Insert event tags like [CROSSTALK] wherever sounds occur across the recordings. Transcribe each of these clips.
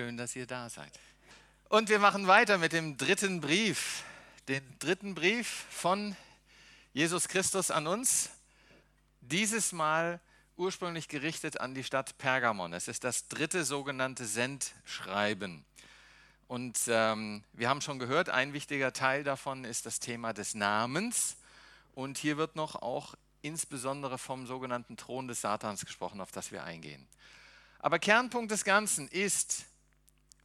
Schön, dass ihr da seid. Und wir machen weiter mit dem dritten Brief, den dritten Brief von Jesus Christus an uns. Dieses Mal ursprünglich gerichtet an die Stadt Pergamon. Es ist das dritte sogenannte Sendschreiben. Und ähm, wir haben schon gehört, ein wichtiger Teil davon ist das Thema des Namens. Und hier wird noch auch insbesondere vom sogenannten Thron des Satans gesprochen, auf das wir eingehen. Aber Kernpunkt des Ganzen ist,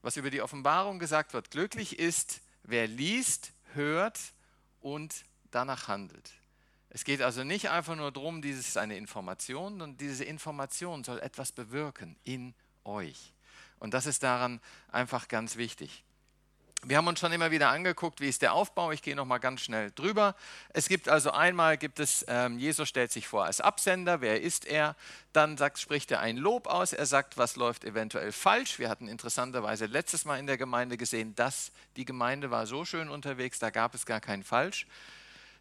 was über die Offenbarung gesagt wird, glücklich ist, wer liest, hört und danach handelt. Es geht also nicht einfach nur darum, dieses ist eine Information, und diese Information soll etwas bewirken in euch. Und das ist daran einfach ganz wichtig. Wir haben uns schon immer wieder angeguckt, wie ist der Aufbau. Ich gehe noch mal ganz schnell drüber. Es gibt also einmal gibt es ähm, Jesus stellt sich vor als Absender. Wer ist er? Dann sagt, spricht er ein Lob aus. Er sagt, was läuft eventuell falsch. Wir hatten interessanterweise letztes Mal in der Gemeinde gesehen, dass die Gemeinde war so schön unterwegs, da gab es gar kein Falsch.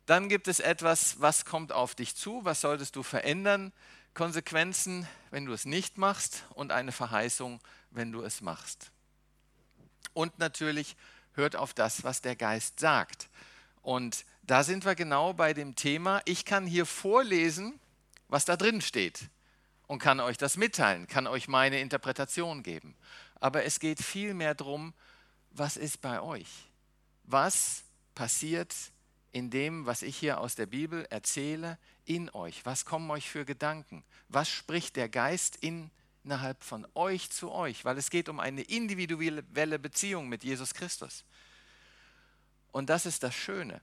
Dann gibt es etwas, was kommt auf dich zu? Was solltest du verändern? Konsequenzen, wenn du es nicht machst und eine Verheißung, wenn du es machst. Und natürlich hört auf das, was der Geist sagt. Und da sind wir genau bei dem Thema, ich kann hier vorlesen, was da drin steht und kann euch das mitteilen, kann euch meine Interpretation geben. Aber es geht vielmehr darum, was ist bei euch? Was passiert in dem, was ich hier aus der Bibel erzähle, in euch? Was kommen euch für Gedanken? Was spricht der Geist in euch? Innerhalb von euch zu euch, weil es geht um eine individuelle Beziehung mit Jesus Christus. Und das ist das Schöne.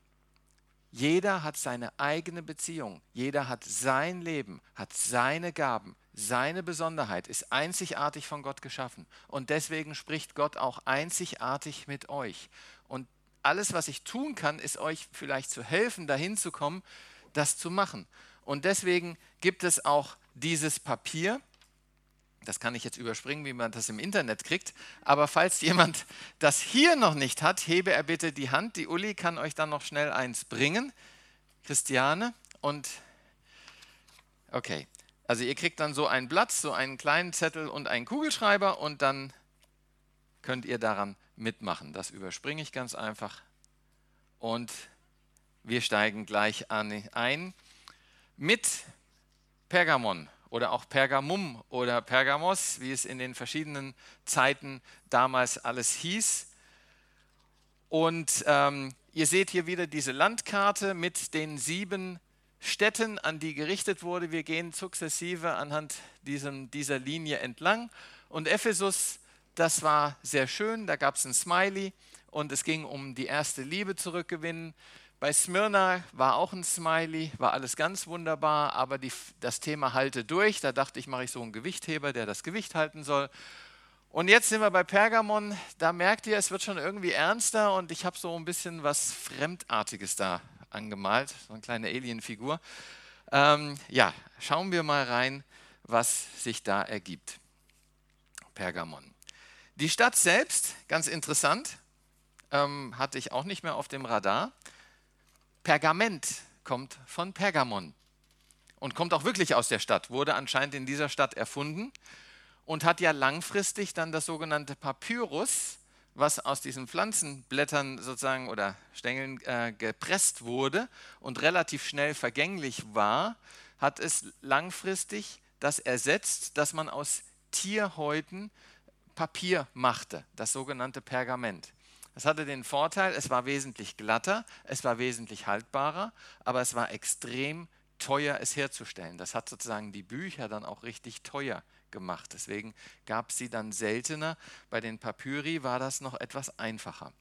Jeder hat seine eigene Beziehung, jeder hat sein Leben, hat seine Gaben, seine Besonderheit, ist einzigartig von Gott geschaffen. Und deswegen spricht Gott auch einzigartig mit euch. Und alles, was ich tun kann, ist euch vielleicht zu helfen, dahin zu kommen, das zu machen. Und deswegen gibt es auch dieses Papier, das kann ich jetzt überspringen, wie man das im Internet kriegt. Aber falls jemand das hier noch nicht hat, hebe er bitte die Hand. Die Uli kann euch dann noch schnell eins bringen. Christiane. Und okay, also ihr kriegt dann so ein Blatt, so einen kleinen Zettel und einen Kugelschreiber und dann könnt ihr daran mitmachen. Das überspringe ich ganz einfach. Und wir steigen gleich ein mit Pergamon oder auch Pergamum oder Pergamos, wie es in den verschiedenen Zeiten damals alles hieß. Und ähm, ihr seht hier wieder diese Landkarte mit den sieben Städten, an die gerichtet wurde. Wir gehen sukzessive anhand diesem, dieser Linie entlang. Und Ephesus, das war sehr schön, da gab es ein Smiley und es ging um die erste Liebe zurückgewinnen. Bei Smyrna war auch ein Smiley, war alles ganz wunderbar, aber die, das Thema halte durch. Da dachte ich, mache ich so einen Gewichtheber, der das Gewicht halten soll. Und jetzt sind wir bei Pergamon. Da merkt ihr, es wird schon irgendwie ernster und ich habe so ein bisschen was Fremdartiges da angemalt, so eine kleine Alienfigur. Ähm, ja, schauen wir mal rein, was sich da ergibt. Pergamon. Die Stadt selbst, ganz interessant, ähm, hatte ich auch nicht mehr auf dem Radar. Pergament kommt von Pergamon und kommt auch wirklich aus der Stadt, wurde anscheinend in dieser Stadt erfunden und hat ja langfristig dann das sogenannte Papyrus, was aus diesen Pflanzenblättern sozusagen oder Stängeln äh, gepresst wurde und relativ schnell vergänglich war, hat es langfristig das ersetzt, dass man aus Tierhäuten Papier machte, das sogenannte Pergament. Das hatte den Vorteil, es war wesentlich glatter, es war wesentlich haltbarer, aber es war extrem teuer, es herzustellen. Das hat sozusagen die Bücher dann auch richtig teuer gemacht. Deswegen gab es sie dann seltener. Bei den Papyri war das noch etwas einfacher.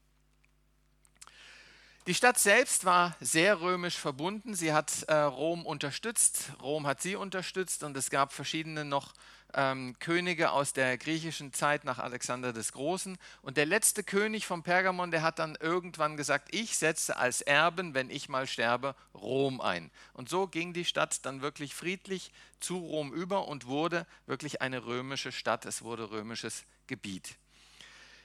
Die Stadt selbst war sehr römisch verbunden. Sie hat äh, Rom unterstützt, Rom hat sie unterstützt und es gab verschiedene noch ähm, Könige aus der griechischen Zeit nach Alexander des Großen. Und der letzte König von Pergamon, der hat dann irgendwann gesagt, ich setze als Erben, wenn ich mal sterbe, Rom ein. Und so ging die Stadt dann wirklich friedlich zu Rom über und wurde wirklich eine römische Stadt. Es wurde römisches Gebiet.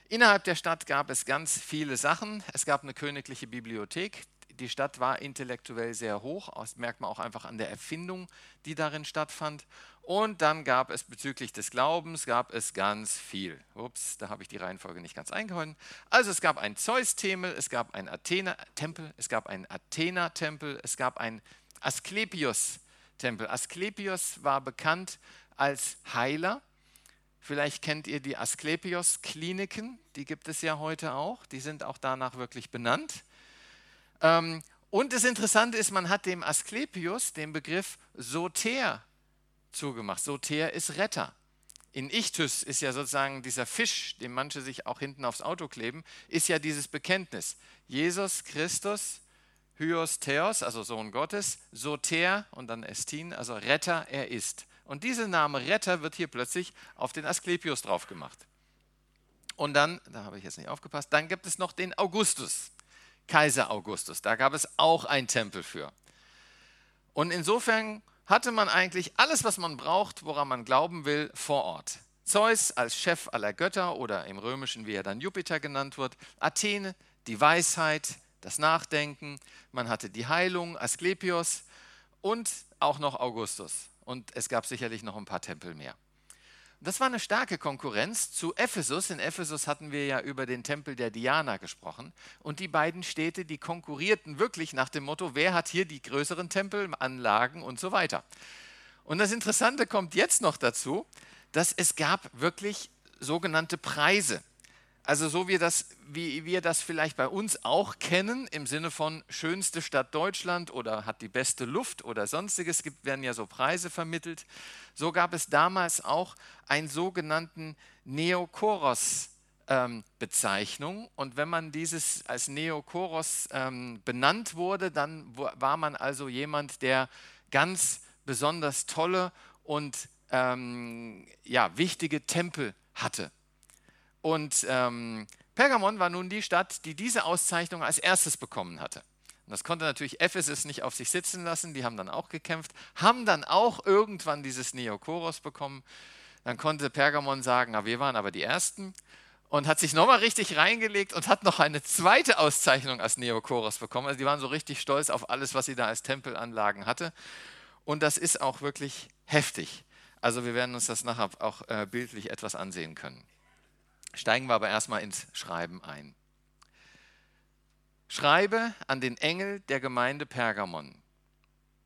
Innerhalb der Stadt gab es ganz viele Sachen. Es gab eine königliche Bibliothek, Die Stadt war intellektuell sehr hoch, das merkt man auch einfach an der Erfindung, die darin stattfand. Und dann gab es bezüglich des Glaubens, gab es ganz viel. Ups, da habe ich die Reihenfolge nicht ganz eingehalten. Also es gab einen Zeus-Tempel, es gab einen Athena-Tempel, es gab einen Athena-Tempel, es gab einen Asklepios-Tempel. Asklepios war bekannt als Heiler. Vielleicht kennt ihr die Asklepios-Kliniken, die gibt es ja heute auch. Die sind auch danach wirklich benannt. Ähm, und das Interessante ist, man hat dem Asklepios den Begriff Soter zugemacht. Soter ist Retter. In Ichthys ist ja sozusagen dieser Fisch, den manche sich auch hinten aufs Auto kleben, ist ja dieses Bekenntnis. Jesus Christus, Hyos Theos, also Sohn Gottes, Soter und dann Estin, also Retter, er ist. Und dieser Name Retter wird hier plötzlich auf den Asklepios drauf gemacht. Und dann, da habe ich jetzt nicht aufgepasst, dann gibt es noch den Augustus, Kaiser Augustus. Da gab es auch einen Tempel für. Und insofern hatte man eigentlich alles, was man braucht, woran man glauben will, vor Ort. Zeus als Chef aller Götter oder im Römischen, wie er dann Jupiter genannt wird, Athene, die Weisheit, das Nachdenken, man hatte die Heilung, Asklepios und auch noch Augustus. Und es gab sicherlich noch ein paar Tempel mehr. Das war eine starke Konkurrenz zu Ephesus. In Ephesus hatten wir ja über den Tempel der Diana gesprochen. Und die beiden Städte, die konkurrierten wirklich nach dem Motto, wer hat hier die größeren Tempelanlagen und so weiter. Und das Interessante kommt jetzt noch dazu, dass es gab wirklich sogenannte Preise. Also so wie, das, wie wir das vielleicht bei uns auch kennen, im Sinne von schönste Stadt Deutschland oder hat die beste Luft oder sonstiges, gibt, werden ja so Preise vermittelt. So gab es damals auch einen sogenannten Neokoros. Ähm. Und wenn man dieses als Neokoros ähm, benannt wurde, dann war man also jemand, der ganz besonders tolle und ähm, ja, wichtige Tempel hatte. Und ähm, Pergamon war nun die Stadt, die diese Auszeichnung als erstes bekommen hatte. Und das konnte natürlich Ephesus nicht auf sich sitzen lassen, die haben dann auch gekämpft, haben dann auch irgendwann dieses Neokoros bekommen. Dann konnte Pergamon sagen, na, wir waren aber die Ersten und hat sich nochmal richtig reingelegt und hat noch eine zweite Auszeichnung als Neokoros bekommen. Also die waren so richtig stolz auf alles, was sie da als Tempelanlagen hatte. Und das ist auch wirklich heftig. Also wir werden uns das nachher auch äh, bildlich etwas ansehen können. Steigen wir aber erstmal ins Schreiben ein. Schreibe an den Engel der Gemeinde Pergamon.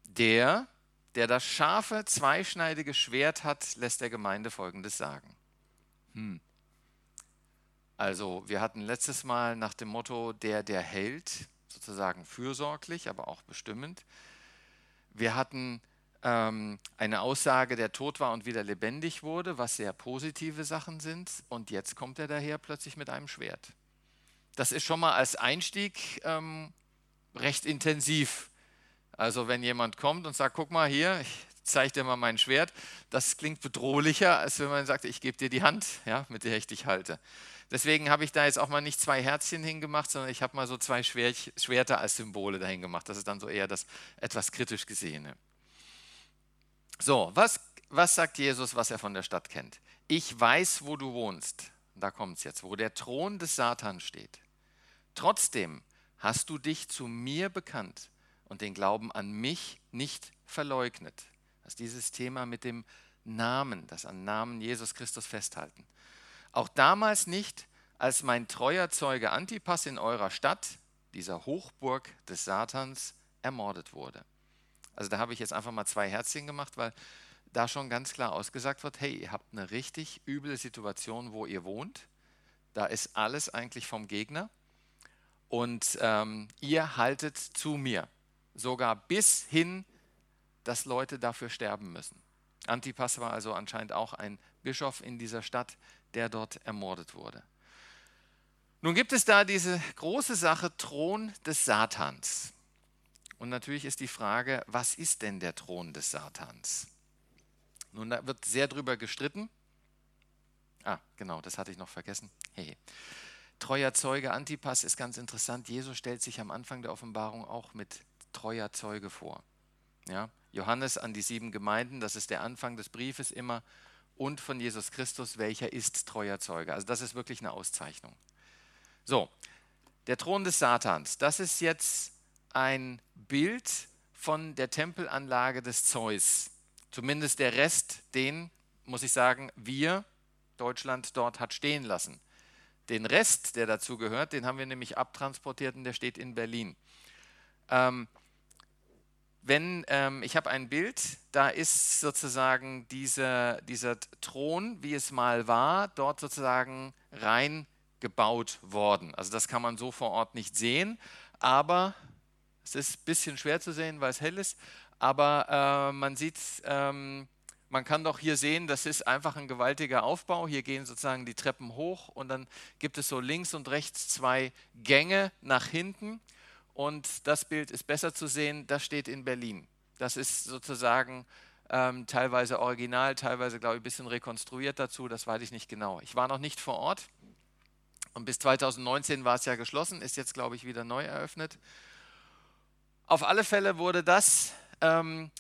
Der, der das scharfe, zweischneidige Schwert hat, lässt der Gemeinde Folgendes sagen. Hm. Also, wir hatten letztes Mal nach dem Motto, der, der hält, sozusagen fürsorglich, aber auch bestimmend. Wir hatten eine Aussage, der tot war und wieder lebendig wurde, was sehr positive Sachen sind. Und jetzt kommt er daher plötzlich mit einem Schwert. Das ist schon mal als Einstieg ähm, recht intensiv. Also wenn jemand kommt und sagt, guck mal hier, ich zeige dir mal mein Schwert, das klingt bedrohlicher, als wenn man sagt, ich gebe dir die Hand, ja, mit der ich dich halte. Deswegen habe ich da jetzt auch mal nicht zwei Herzchen hingemacht, sondern ich habe mal so zwei Schwerter als Symbole dahin gemacht. Das ist dann so eher das etwas kritisch Gesehene. So, was, was sagt Jesus, was er von der Stadt kennt? Ich weiß, wo du wohnst. Da kommt es jetzt, wo der Thron des Satans steht. Trotzdem hast du dich zu mir bekannt und den Glauben an mich nicht verleugnet. Das ist dieses Thema mit dem Namen, das an Namen Jesus Christus festhalten. Auch damals nicht, als mein treuer Zeuge Antipas in eurer Stadt, dieser Hochburg des Satans, ermordet wurde. Also da habe ich jetzt einfach mal zwei Herzchen gemacht, weil da schon ganz klar ausgesagt wird, hey, ihr habt eine richtig üble Situation, wo ihr wohnt. Da ist alles eigentlich vom Gegner. Und ähm, ihr haltet zu mir. Sogar bis hin, dass Leute dafür sterben müssen. Antipas war also anscheinend auch ein Bischof in dieser Stadt, der dort ermordet wurde. Nun gibt es da diese große Sache Thron des Satans. Und natürlich ist die Frage, was ist denn der Thron des Satans? Nun, da wird sehr drüber gestritten. Ah, genau, das hatte ich noch vergessen. Hey. Treuer Zeuge Antipas ist ganz interessant. Jesus stellt sich am Anfang der Offenbarung auch mit treuer Zeuge vor. Ja? Johannes an die sieben Gemeinden, das ist der Anfang des Briefes immer, und von Jesus Christus, welcher ist treuer Zeuge. Also das ist wirklich eine Auszeichnung. So, der Thron des Satans, das ist jetzt ein Bild von der Tempelanlage des Zeus. Zumindest der Rest, den, muss ich sagen, wir, Deutschland, dort hat stehen lassen. Den Rest, der dazu gehört, den haben wir nämlich abtransportiert und der steht in Berlin. Ähm, wenn ähm, ich habe ein Bild, da ist sozusagen dieser, dieser Thron, wie es mal war, dort sozusagen reingebaut worden. Also das kann man so vor Ort nicht sehen, aber es ist ein bisschen schwer zu sehen, weil es hell ist, aber äh, man sieht, ähm, man kann doch hier sehen, das ist einfach ein gewaltiger Aufbau. Hier gehen sozusagen die Treppen hoch und dann gibt es so links und rechts zwei Gänge nach hinten. Und das Bild ist besser zu sehen, das steht in Berlin. Das ist sozusagen ähm, teilweise original, teilweise, glaube ich, ein bisschen rekonstruiert dazu, das weiß ich nicht genau. Ich war noch nicht vor Ort und bis 2019 war es ja geschlossen, ist jetzt, glaube ich, wieder neu eröffnet. Auf alle Fälle wurde das ähm,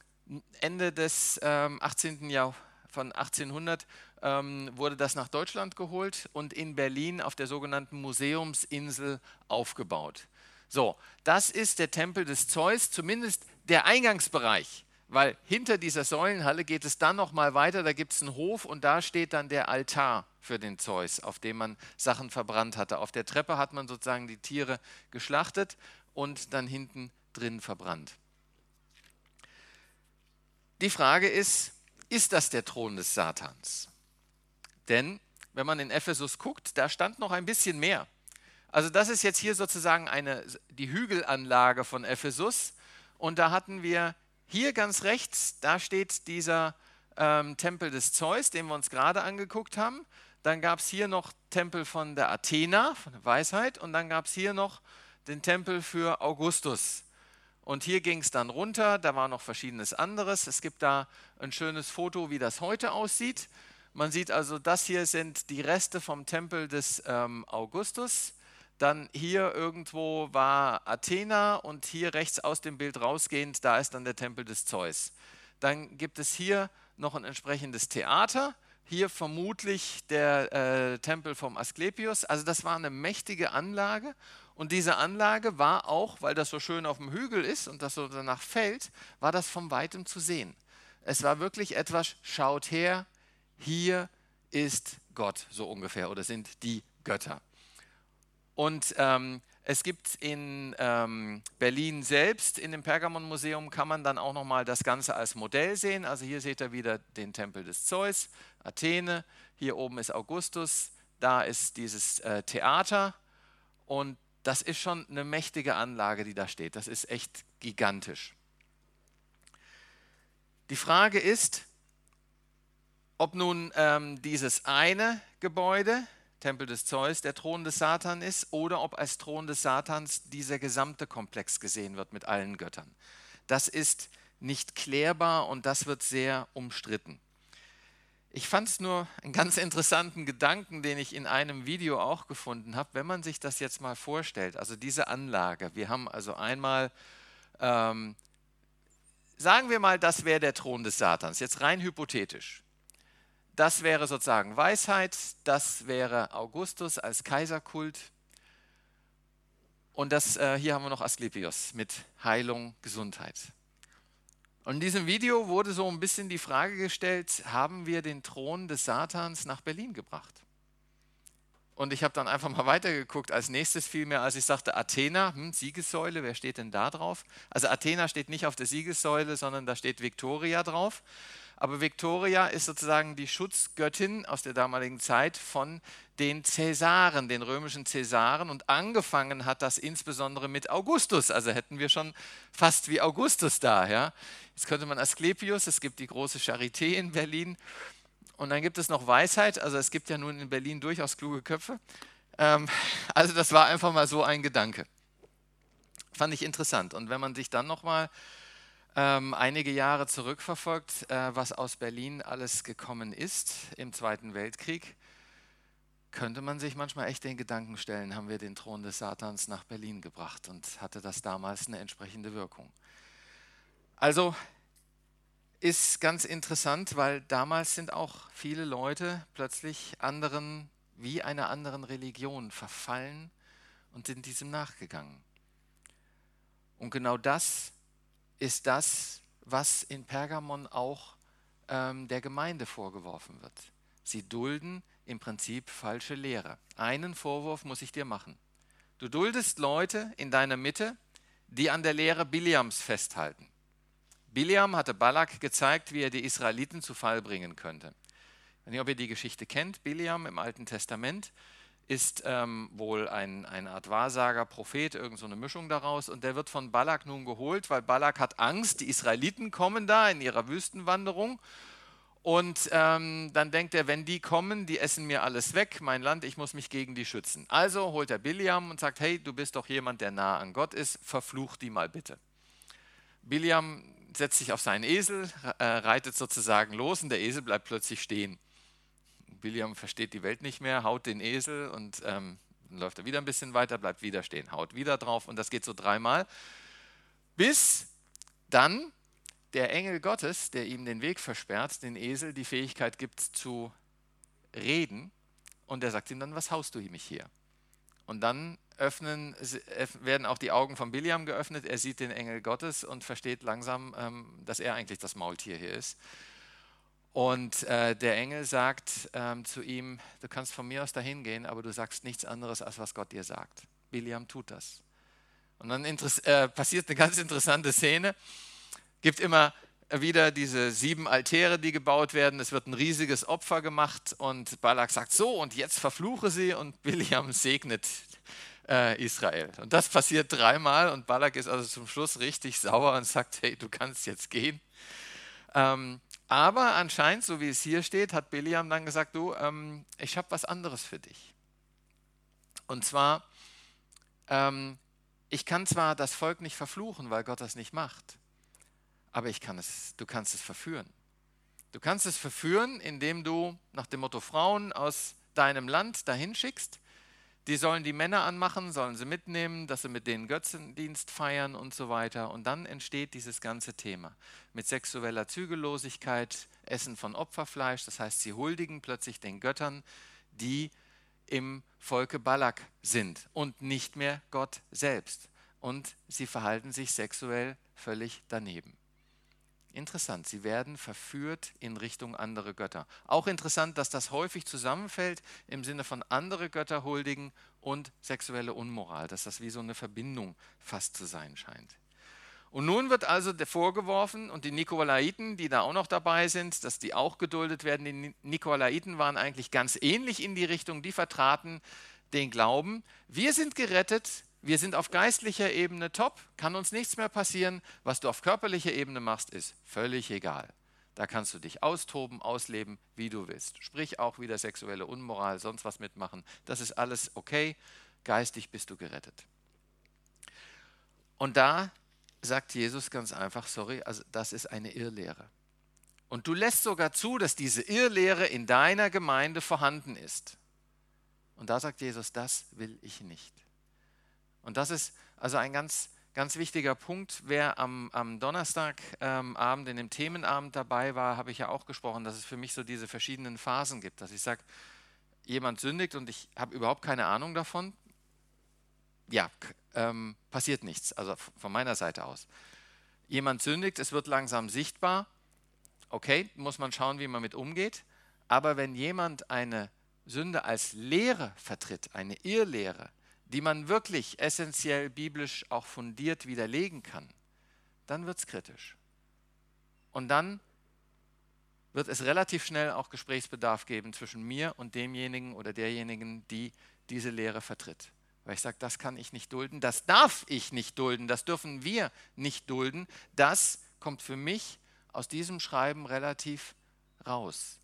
Ende des ähm, 18. Jahr von 1800 ähm, wurde das nach Deutschland geholt und in Berlin auf der sogenannten Museumsinsel aufgebaut. So, das ist der Tempel des Zeus, zumindest der Eingangsbereich, weil hinter dieser Säulenhalle geht es dann noch mal weiter, da gibt es einen Hof und da steht dann der Altar für den Zeus, auf dem man Sachen verbrannt hatte. Auf der Treppe hat man sozusagen die Tiere geschlachtet und dann hinten drin verbrannt. Die Frage ist, ist das der Thron des Satans? Denn wenn man in Ephesus guckt, da stand noch ein bisschen mehr. Also das ist jetzt hier sozusagen eine, die Hügelanlage von Ephesus. Und da hatten wir hier ganz rechts, da steht dieser ähm, Tempel des Zeus, den wir uns gerade angeguckt haben. Dann gab es hier noch Tempel von der Athena, von der Weisheit. Und dann gab es hier noch den Tempel für Augustus. Und hier ging es dann runter, da war noch verschiedenes anderes. Es gibt da ein schönes Foto, wie das heute aussieht. Man sieht also, das hier sind die Reste vom Tempel des ähm, Augustus. Dann hier irgendwo war Athena und hier rechts aus dem Bild rausgehend, da ist dann der Tempel des Zeus. Dann gibt es hier noch ein entsprechendes Theater. Hier vermutlich der äh, Tempel vom Asklepios. Also das war eine mächtige Anlage. Und diese Anlage war auch, weil das so schön auf dem Hügel ist und das so danach fällt, war das von weitem zu sehen. Es war wirklich etwas, schaut her, hier ist Gott so ungefähr oder sind die Götter. Und ähm, es gibt in ähm, Berlin selbst, in dem Pergamon-Museum, kann man dann auch nochmal das Ganze als Modell sehen. Also hier seht ihr wieder den Tempel des Zeus, Athene. Hier oben ist Augustus, da ist dieses äh, Theater. Und das ist schon eine mächtige Anlage, die da steht. Das ist echt gigantisch. Die Frage ist, ob nun ähm, dieses eine Gebäude, Tempel des Zeus der Thron des Satan ist oder ob als Thron des Satans dieser gesamte Komplex gesehen wird mit allen Göttern. Das ist nicht klärbar und das wird sehr umstritten. Ich fand es nur einen ganz interessanten Gedanken, den ich in einem Video auch gefunden habe, wenn man sich das jetzt mal vorstellt. Also diese Anlage, wir haben also einmal, ähm, sagen wir mal, das wäre der Thron des Satans, jetzt rein hypothetisch. Das wäre sozusagen Weisheit, das wäre Augustus als Kaiserkult. Und das, äh, hier haben wir noch Asklepios mit Heilung, Gesundheit. Und in diesem Video wurde so ein bisschen die Frage gestellt, haben wir den Thron des Satans nach Berlin gebracht? Und ich habe dann einfach mal weitergeguckt. Als nächstes fiel mir, als ich sagte, Athena, hm, Siegessäule, wer steht denn da drauf? Also Athena steht nicht auf der Siegessäule, sondern da steht Victoria drauf. Aber Victoria ist sozusagen die Schutzgöttin aus der damaligen Zeit von den Cäsaren, den römischen Cäsaren. Und angefangen hat das insbesondere mit Augustus. Also hätten wir schon fast wie Augustus da. Ja? Jetzt könnte man Asklepios, es gibt die große Charité in Berlin. Und dann gibt es noch Weisheit. Also es gibt ja nun in Berlin durchaus kluge Köpfe. Ähm, [LAUGHS] also das war einfach mal so ein Gedanke. Fand ich interessant. Und wenn man sich dann nochmal ähm, einige Jahre zurückverfolgt, äh, was aus Berlin alles gekommen ist im Zweiten Weltkrieg, könnte man sich manchmal echt den Gedanken stellen, haben wir den Thron des Satans nach Berlin gebracht und hatte das damals eine entsprechende Wirkung. Also ist ganz interessant, weil damals sind auch viele Leute plötzlich anderen, wie einer anderen Religion verfallen und sind diesem nachgegangen. Und genau das ist das, was in Pergamon auch ähm, der Gemeinde vorgeworfen wird. Sie dulden im Prinzip falsche Lehre. Einen Vorwurf muss ich dir machen. Du duldest Leute in deiner Mitte, die an der Lehre Biliams festhalten. Biliam hatte Balak gezeigt, wie er die Israeliten zu Fall bringen könnte. Ich weiß nicht, ob ihr die Geschichte kennt. Biliam im Alten Testament ist ähm, wohl ein, eine Art Wahrsager, Prophet, irgend so eine Mischung daraus. Und der wird von Balak nun geholt, weil Balak hat Angst, die Israeliten kommen da in ihrer Wüstenwanderung. Und ähm, dann denkt er, wenn die kommen, die essen mir alles weg, mein Land, ich muss mich gegen die schützen. Also holt er Biliam und sagt, hey, du bist doch jemand, der nah an Gott ist, verfluch die mal bitte. Biliam setzt sich auf seinen Esel, äh, reitet sozusagen los und der Esel bleibt plötzlich stehen. William versteht die Welt nicht mehr, haut den Esel und ähm, dann läuft er wieder ein bisschen weiter, bleibt wieder stehen, haut wieder drauf und das geht so dreimal, bis dann der Engel Gottes, der ihm den Weg versperrt, den Esel die Fähigkeit gibt zu reden und der sagt ihm dann, was haust du mich hier? Und dann öffnen, werden auch die Augen von Biliam geöffnet, er sieht den Engel Gottes und versteht langsam, ähm, dass er eigentlich das Maultier hier ist. Und äh, der Engel sagt ähm, zu ihm, du kannst von mir aus dahin gehen, aber du sagst nichts anderes, als was Gott dir sagt. Biliam tut das. Und dann äh, passiert eine ganz interessante Szene. Gibt immer wieder diese sieben Altäre, die gebaut werden. Es wird ein riesiges Opfer gemacht und Balak sagt so und jetzt verfluche sie und [LAUGHS] Biliam segnet äh, Israel. Und das passiert dreimal und Balak ist also zum Schluss richtig sauer und sagt, hey, du kannst jetzt gehen. Ähm, aber anscheinend, so wie es hier steht, hat Biliam dann gesagt, du, ähm, ich habe was anderes für dich. Und zwar, ähm, ich kann zwar das Volk nicht verfluchen, weil Gott das nicht macht, aber ich kann es, du kannst es verführen. Du kannst es verführen, indem du nach dem Motto Frauen aus deinem Land dahin schickst die sollen die Männer anmachen, sollen sie mitnehmen, dass sie mit denen Götzendienst feiern und so weiter. Und dann entsteht dieses ganze Thema mit sexueller Zügellosigkeit, Essen von Opferfleisch. Das heißt, sie huldigen plötzlich den Göttern, die im Volke Balak sind und nicht mehr Gott selbst. Und sie verhalten sich sexuell völlig daneben. Interessant, sie werden verführt in Richtung andere Götter. Auch interessant, dass das häufig zusammenfällt im Sinne von andere Götter huldigen und sexuelle Unmoral, dass das wie so eine Verbindung fast zu sein scheint. Und nun wird also vorgeworfen, und die Nikolaiten, die da auch noch dabei sind, dass die auch geduldet werden. Die Nikolaiten waren eigentlich ganz ähnlich in die Richtung, die vertraten den Glauben, wir sind gerettet wir sind auf geistlicher Ebene top, kann uns nichts mehr passieren. Was du auf körperlicher Ebene machst, ist völlig egal. Da kannst du dich austoben, ausleben, wie du willst. Sprich auch wieder sexuelle Unmoral, sonst was mitmachen. Das ist alles okay. Geistig bist du gerettet. Und da sagt Jesus ganz einfach, sorry, also das ist eine Irrlehre. Und du lässt sogar zu, dass diese Irrlehre in deiner Gemeinde vorhanden ist. Und da sagt Jesus, das will ich nicht. Und das ist also ein ganz, ganz wichtiger Punkt. Wer am, am Donnerstagabend ähm, in dem Themenabend dabei war, habe ich ja auch gesprochen, dass es für mich so diese verschiedenen Phasen gibt. Dass ich sage, jemand sündigt und ich habe überhaupt keine Ahnung davon. Ja, ähm, passiert nichts, also von meiner Seite aus. Jemand sündigt, es wird langsam sichtbar. Okay, muss man schauen, wie man mit umgeht. Aber wenn jemand eine Sünde als Lehre vertritt, eine Irrlehre, die man wirklich essentiell biblisch auch fundiert widerlegen kann, dann wird es kritisch. Und dann wird es relativ schnell auch Gesprächsbedarf geben zwischen mir und demjenigen oder derjenigen, die diese Lehre vertritt. Weil ich sage, das kann ich nicht dulden, das darf ich nicht dulden, das dürfen wir nicht dulden. Das kommt für mich aus diesem Schreiben relativ raus.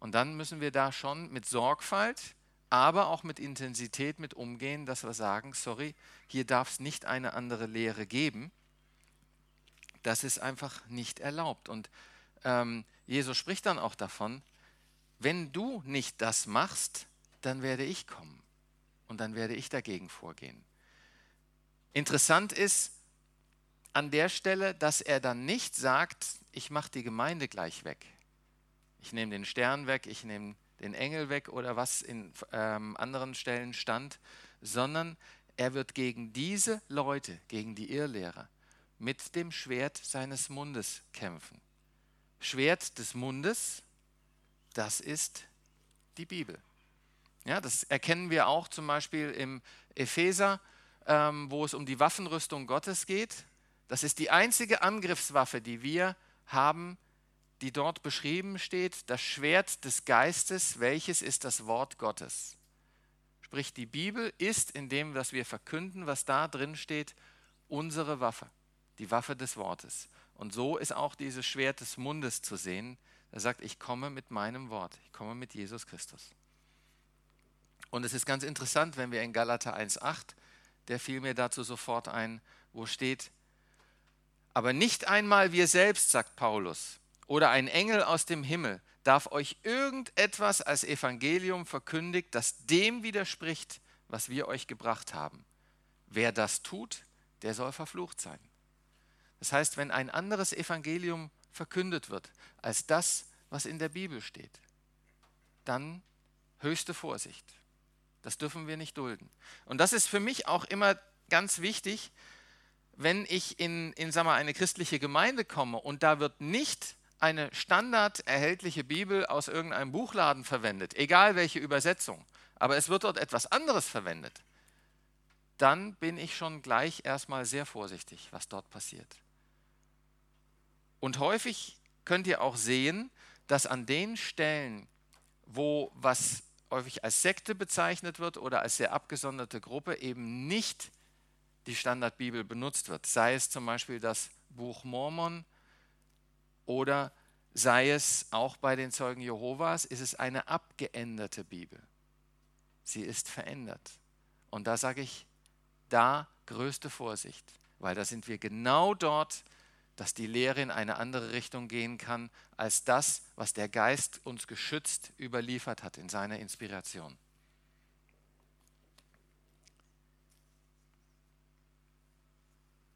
Und dann müssen wir da schon mit Sorgfalt aber auch mit Intensität mit umgehen, dass wir sagen, sorry, hier darf es nicht eine andere Lehre geben. Das ist einfach nicht erlaubt. Und ähm, Jesus spricht dann auch davon, wenn du nicht das machst, dann werde ich kommen und dann werde ich dagegen vorgehen. Interessant ist an der Stelle, dass er dann nicht sagt, ich mache die Gemeinde gleich weg. Ich nehme den Stern weg, ich nehme den Engel weg oder was in ähm, anderen Stellen stand, sondern er wird gegen diese Leute, gegen die Irrlehrer, mit dem Schwert seines Mundes kämpfen. Schwert des Mundes, das ist die Bibel. Ja, das erkennen wir auch zum Beispiel im Epheser, ähm, wo es um die Waffenrüstung Gottes geht. Das ist die einzige Angriffswaffe, die wir haben, die dort beschrieben steht, das Schwert des Geistes, welches ist das Wort Gottes. Sprich, die Bibel ist in dem, was wir verkünden, was da drin steht, unsere Waffe, die Waffe des Wortes. Und so ist auch dieses Schwert des Mundes zu sehen. Er sagt, ich komme mit meinem Wort, ich komme mit Jesus Christus. Und es ist ganz interessant, wenn wir in Galater 1,8, der fiel mir dazu sofort ein, wo steht, aber nicht einmal wir selbst, sagt Paulus, oder ein Engel aus dem Himmel darf euch irgendetwas als Evangelium verkündigt, das dem widerspricht, was wir euch gebracht haben. Wer das tut, der soll verflucht sein. Das heißt, wenn ein anderes Evangelium verkündet wird als das, was in der Bibel steht, dann höchste Vorsicht. Das dürfen wir nicht dulden. Und das ist für mich auch immer ganz wichtig, wenn ich in, in sagen wir, eine christliche Gemeinde komme und da wird nicht eine standard erhältliche Bibel aus irgendeinem Buchladen verwendet, egal welche Übersetzung, aber es wird dort etwas anderes verwendet, dann bin ich schon gleich erstmal sehr vorsichtig, was dort passiert. Und häufig könnt ihr auch sehen, dass an den Stellen, wo was häufig als Sekte bezeichnet wird oder als sehr abgesonderte Gruppe, eben nicht die Standardbibel benutzt wird. Sei es zum Beispiel das Buch Mormon oder sei es auch bei den Zeugen Jehovas, ist es eine abgeänderte Bibel. Sie ist verändert. Und da sage ich, da größte Vorsicht, weil da sind wir genau dort, dass die Lehre in eine andere Richtung gehen kann als das, was der Geist uns geschützt überliefert hat in seiner Inspiration.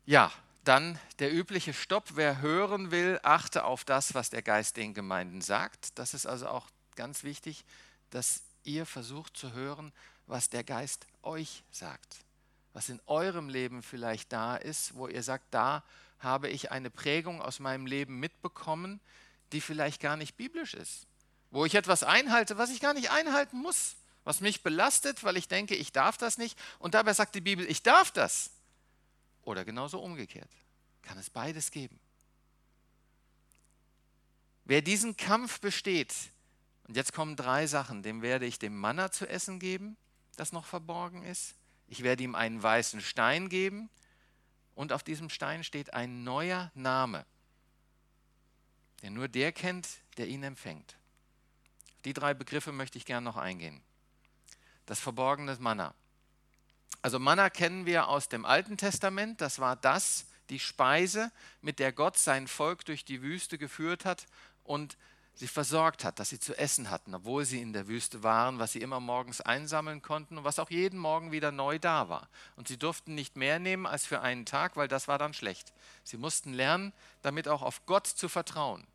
Ja, dann der übliche Stopp. Wer hören will, achte auf das, was der Geist den Gemeinden sagt. Das ist also auch ganz wichtig, dass ihr versucht zu hören, was der Geist euch sagt. Was in eurem Leben vielleicht da ist, wo ihr sagt, da habe ich eine Prägung aus meinem Leben mitbekommen, die vielleicht gar nicht biblisch ist. Wo ich etwas einhalte, was ich gar nicht einhalten muss, was mich belastet, weil ich denke, ich darf das nicht. Und dabei sagt die Bibel, ich darf das. Oder genauso umgekehrt. Kann es beides geben. Wer diesen Kampf besteht, und jetzt kommen drei Sachen, dem werde ich dem Manna zu essen geben, das noch verborgen ist. Ich werde ihm einen weißen Stein geben, und auf diesem Stein steht ein neuer Name, den nur der kennt, der ihn empfängt. Auf die drei Begriffe möchte ich gerne noch eingehen. Das verborgene Manna. Also Manna kennen wir aus dem Alten Testament, das war das, die Speise, mit der Gott sein Volk durch die Wüste geführt hat und sie versorgt hat, dass sie zu essen hatten, obwohl sie in der Wüste waren, was sie immer morgens einsammeln konnten und was auch jeden Morgen wieder neu da war. Und sie durften nicht mehr nehmen als für einen Tag, weil das war dann schlecht. Sie mussten lernen, damit auch auf Gott zu vertrauen.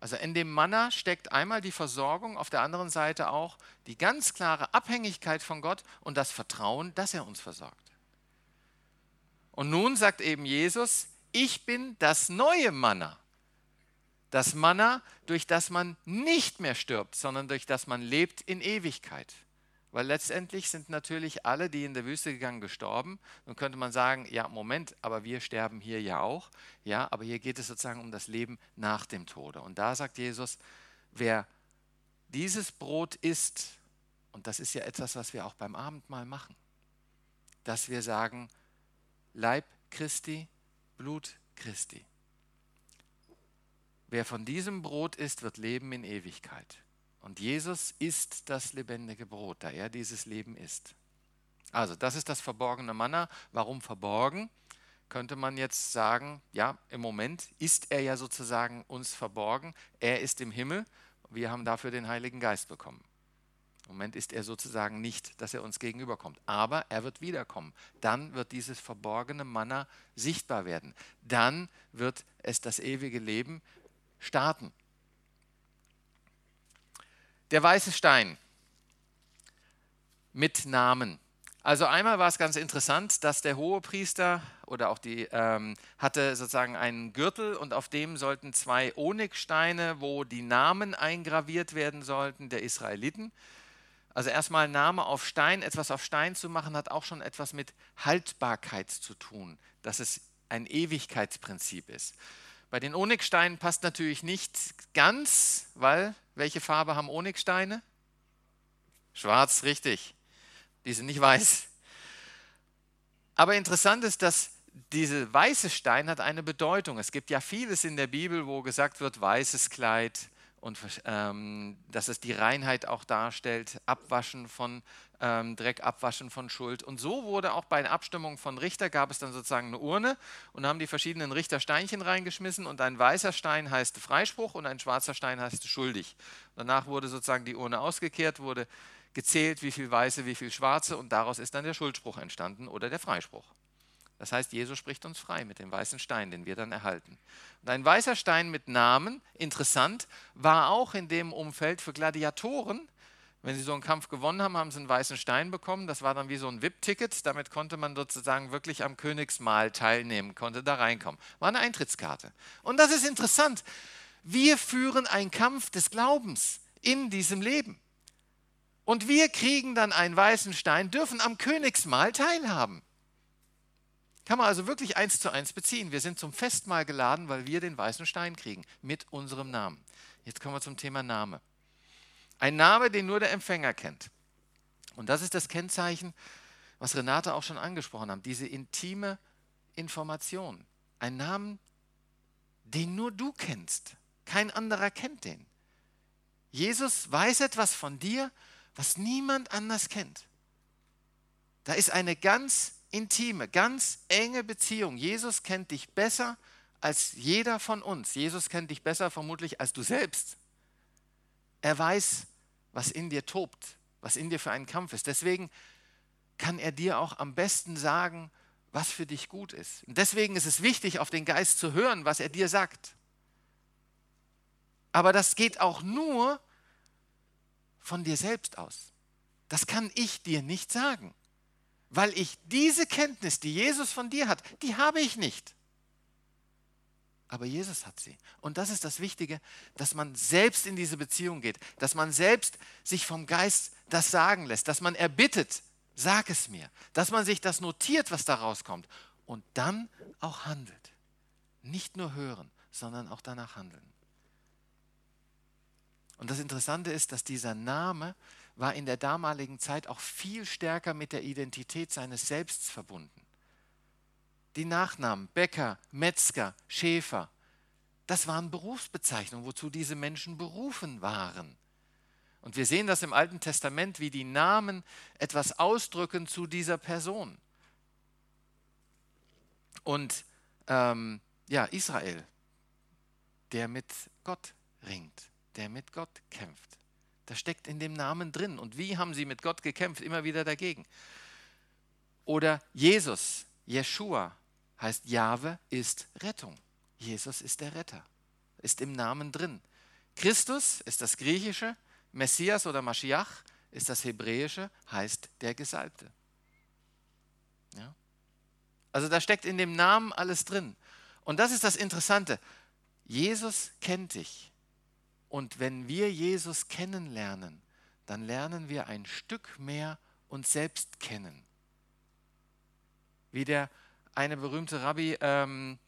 Also in dem Manna steckt einmal die Versorgung, auf der anderen Seite auch die ganz klare Abhängigkeit von Gott und das Vertrauen, dass er uns versorgt. Und nun sagt eben Jesus, ich bin das neue Manna. Das Manna, durch das man nicht mehr stirbt, sondern durch das man lebt in Ewigkeit. Weil letztendlich sind natürlich alle, die in der Wüste gegangen, gestorben. Dann könnte man sagen, ja, Moment, aber wir sterben hier ja auch. Ja, aber hier geht es sozusagen um das Leben nach dem Tode. Und da sagt Jesus, wer dieses Brot isst, und das ist ja etwas, was wir auch beim Abendmahl machen, dass wir sagen, Leib Christi, Blut Christi. Wer von diesem Brot isst, wird leben in Ewigkeit. Und Jesus ist das lebendige Brot, da er dieses Leben ist. Also, das ist das verborgene Manna. Warum verborgen? Könnte man jetzt sagen, ja, im Moment ist er ja sozusagen uns verborgen. Er ist im Himmel. Wir haben dafür den Heiligen Geist bekommen. Im Moment ist er sozusagen nicht, dass er uns gegenüberkommt. Aber er wird wiederkommen. Dann wird dieses verborgene Manna sichtbar werden. Dann wird es das ewige Leben starten. Der weiße Stein mit Namen. Also einmal war es ganz interessant, dass der Hohepriester oder auch die ähm, hatte sozusagen einen Gürtel und auf dem sollten zwei Onyxsteine, wo die Namen eingraviert werden sollten der Israeliten. Also erstmal Name auf Stein, etwas auf Stein zu machen, hat auch schon etwas mit Haltbarkeit zu tun, dass es ein Ewigkeitsprinzip ist. Bei den Onyxsteinen passt natürlich nicht ganz, weil welche Farbe haben Onyxsteine? Schwarz, richtig. Die sind nicht weiß. Aber interessant ist, dass diese weiße Stein hat eine Bedeutung. Es gibt ja vieles in der Bibel, wo gesagt wird, weißes Kleid und ähm, dass es die Reinheit auch darstellt, Abwaschen von ähm, Dreck, Abwaschen von Schuld. Und so wurde auch bei der Abstimmung von Richter, gab es dann sozusagen eine Urne und haben die verschiedenen Richter Steinchen reingeschmissen und ein weißer Stein heißt Freispruch und ein schwarzer Stein heißt schuldig. Danach wurde sozusagen die Urne ausgekehrt, wurde gezählt, wie viel Weiße, wie viel Schwarze und daraus ist dann der Schuldspruch entstanden oder der Freispruch. Das heißt, Jesus spricht uns frei mit dem weißen Stein, den wir dann erhalten. Und ein weißer Stein mit Namen, interessant, war auch in dem Umfeld für Gladiatoren. Wenn sie so einen Kampf gewonnen haben, haben sie einen weißen Stein bekommen. Das war dann wie so ein VIP-Ticket. Damit konnte man sozusagen wirklich am Königsmahl teilnehmen, konnte da reinkommen. War eine Eintrittskarte. Und das ist interessant. Wir führen einen Kampf des Glaubens in diesem Leben. Und wir kriegen dann einen weißen Stein, dürfen am Königsmahl teilhaben. Kann man also wirklich eins zu eins beziehen. Wir sind zum Festmahl geladen, weil wir den weißen Stein kriegen mit unserem Namen. Jetzt kommen wir zum Thema Name. Ein Name, den nur der Empfänger kennt. Und das ist das Kennzeichen, was Renate auch schon angesprochen hat, diese intime Information. Ein Namen, den nur du kennst. Kein anderer kennt den. Jesus weiß etwas von dir was niemand anders kennt. Da ist eine ganz intime, ganz enge Beziehung. Jesus kennt dich besser als jeder von uns. Jesus kennt dich besser vermutlich als du selbst. Er weiß, was in dir tobt, was in dir für einen Kampf ist. Deswegen kann er dir auch am besten sagen, was für dich gut ist. Und deswegen ist es wichtig, auf den Geist zu hören, was er dir sagt. Aber das geht auch nur, von dir selbst aus. Das kann ich dir nicht sagen, weil ich diese Kenntnis, die Jesus von dir hat, die habe ich nicht. Aber Jesus hat sie. Und das ist das Wichtige, dass man selbst in diese Beziehung geht, dass man selbst sich vom Geist das sagen lässt, dass man erbittet, sag es mir, dass man sich das notiert, was da rauskommt und dann auch handelt. Nicht nur hören, sondern auch danach handeln. Und das Interessante ist, dass dieser Name war in der damaligen Zeit auch viel stärker mit der Identität seines Selbst verbunden. Die Nachnamen Bäcker, Metzger, Schäfer, das waren Berufsbezeichnungen, wozu diese Menschen berufen waren. Und wir sehen das im Alten Testament, wie die Namen etwas ausdrücken zu dieser Person. Und ähm, ja, Israel, der mit Gott ringt der mit Gott kämpft. Das steckt in dem Namen drin. Und wie haben sie mit Gott gekämpft? Immer wieder dagegen. Oder Jesus, Jeshua, heißt Jahwe ist Rettung. Jesus ist der Retter, ist im Namen drin. Christus ist das Griechische, Messias oder Maschiach ist das Hebräische, heißt der Gesalbte. Ja? Also da steckt in dem Namen alles drin. Und das ist das Interessante. Jesus kennt dich. Und wenn wir Jesus kennenlernen, dann lernen wir ein Stück mehr uns selbst kennen. Wie der eine berühmte Rabbi, ähm,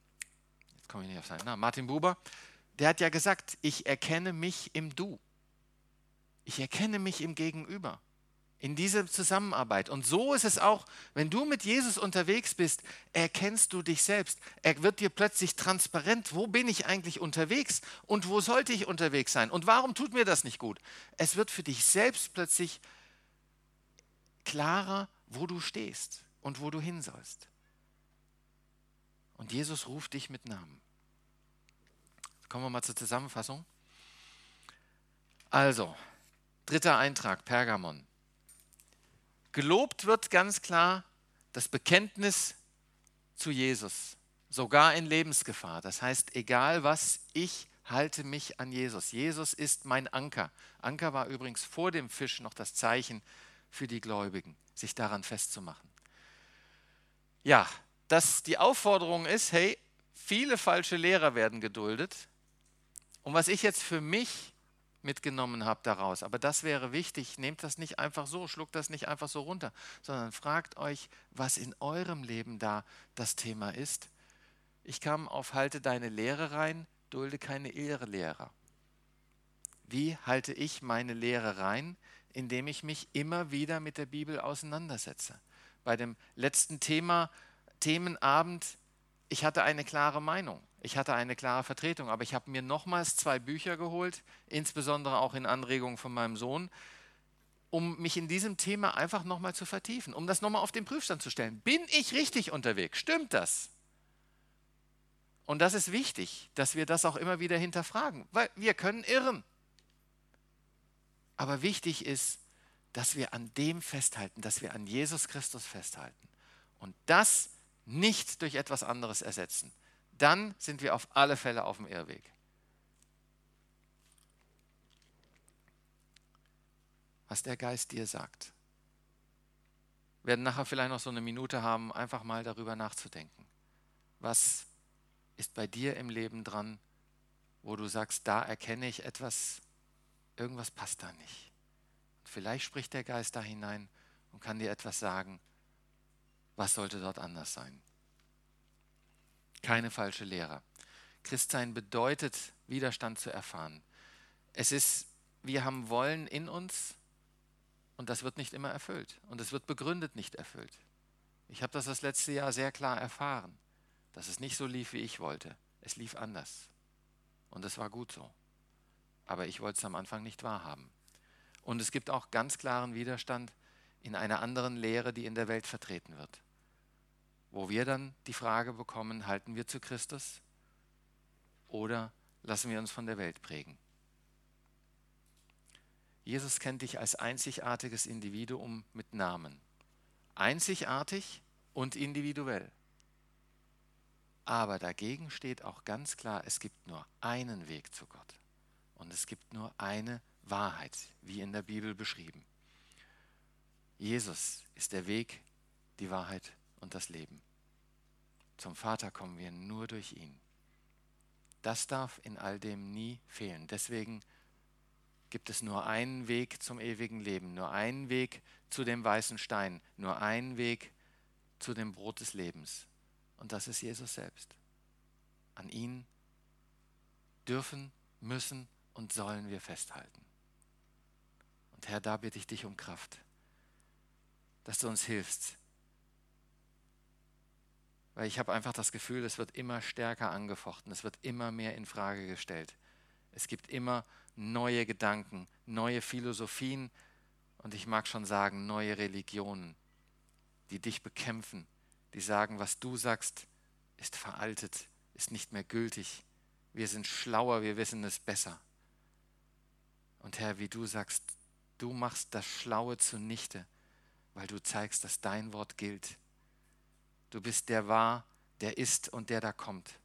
jetzt komme ich nicht auf seinen Namen, Martin Buber, der hat ja gesagt, ich erkenne mich im Du. Ich erkenne mich im Gegenüber in dieser Zusammenarbeit. Und so ist es auch, wenn du mit Jesus unterwegs bist, erkennst du dich selbst. Er wird dir plötzlich transparent, wo bin ich eigentlich unterwegs und wo sollte ich unterwegs sein und warum tut mir das nicht gut. Es wird für dich selbst plötzlich klarer, wo du stehst und wo du hin sollst. Und Jesus ruft dich mit Namen. Kommen wir mal zur Zusammenfassung. Also, dritter Eintrag, Pergamon. Gelobt wird ganz klar das Bekenntnis zu Jesus, sogar in Lebensgefahr. Das heißt, egal was, ich halte mich an Jesus. Jesus ist mein Anker. Anker war übrigens vor dem Fisch noch das Zeichen für die Gläubigen, sich daran festzumachen. Ja, dass die Aufforderung ist, hey, viele falsche Lehrer werden geduldet. Und was ich jetzt für mich mitgenommen habe daraus, aber das wäre wichtig, nehmt das nicht einfach so, schluckt das nicht einfach so runter, sondern fragt euch, was in eurem Leben da das Thema ist. Ich kam auf Halte deine Lehre rein, dulde keine Irrlehrer. Wie halte ich meine Lehre rein? Indem ich mich immer wieder mit der Bibel auseinandersetze. Bei dem letzten Thema, Themenabend, ich hatte eine klare Meinung. Ich hatte eine klare Vertretung, aber ich habe mir nochmals zwei Bücher geholt, insbesondere auch in Anregung von meinem Sohn, um mich in diesem Thema einfach nochmal zu vertiefen, um das nochmal auf den Prüfstand zu stellen. Bin ich richtig unterwegs? Stimmt das? Und das ist wichtig, dass wir das auch immer wieder hinterfragen, weil wir können irren. Aber wichtig ist, dass wir an dem festhalten, dass wir an Jesus Christus festhalten und das nicht durch etwas anderes ersetzen dann sind wir auf alle Fälle auf dem Irrweg. Was der Geist dir sagt. Wir werden nachher vielleicht noch so eine Minute haben, einfach mal darüber nachzudenken. Was ist bei dir im Leben dran, wo du sagst, da erkenne ich etwas, irgendwas passt da nicht. Vielleicht spricht der Geist da hinein und kann dir etwas sagen, was sollte dort anders sein keine falsche Lehre. Christsein bedeutet, Widerstand zu erfahren. Es ist, wir haben Wollen in uns und das wird nicht immer erfüllt. Und es wird begründet nicht erfüllt. Ich habe das das letzte Jahr sehr klar erfahren, dass es nicht so lief, wie ich wollte. Es lief anders. Und es war gut so. Aber ich wollte es am Anfang nicht wahrhaben. Und es gibt auch ganz klaren Widerstand in einer anderen Lehre, die in der Welt vertreten wird wo wir dann die Frage bekommen, halten wir zu Christus oder lassen wir uns von der Welt prägen? Jesus kennt dich als einzigartiges Individuum mit Namen. Einzigartig und individuell. Aber dagegen steht auch ganz klar, es gibt nur einen Weg zu Gott. Und es gibt nur eine Wahrheit, wie in der Bibel beschrieben. Jesus ist der Weg, die Wahrheit und das Leben. Zum Vater kommen wir nur durch ihn. Das darf in all dem nie fehlen. Deswegen gibt es nur einen Weg zum ewigen Leben, nur einen Weg zu dem weißen Stein, nur einen Weg zu dem Brot des Lebens. Und das ist Jesus selbst. An ihn dürfen, müssen und sollen wir festhalten. Und Herr, da bitte ich dich um Kraft, dass du uns hilfst, weil ich habe einfach das Gefühl, es wird immer stärker angefochten, es wird immer mehr in Frage gestellt. Es gibt immer neue Gedanken, neue Philosophien und ich mag schon sagen, neue Religionen, die dich bekämpfen, die sagen, was du sagst, ist veraltet, ist nicht mehr gültig. Wir sind schlauer, wir wissen es besser. Und Herr, wie du sagst, du machst das Schlaue zunichte, weil du zeigst, dass dein Wort gilt Du bist der war, der ist und der da kommt.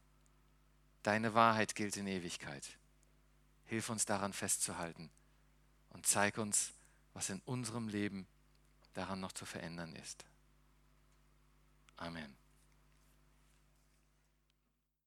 Deine Wahrheit gilt in Ewigkeit. Hilf uns daran festzuhalten und zeig uns, was in unserem Leben daran noch zu verändern ist. Amen.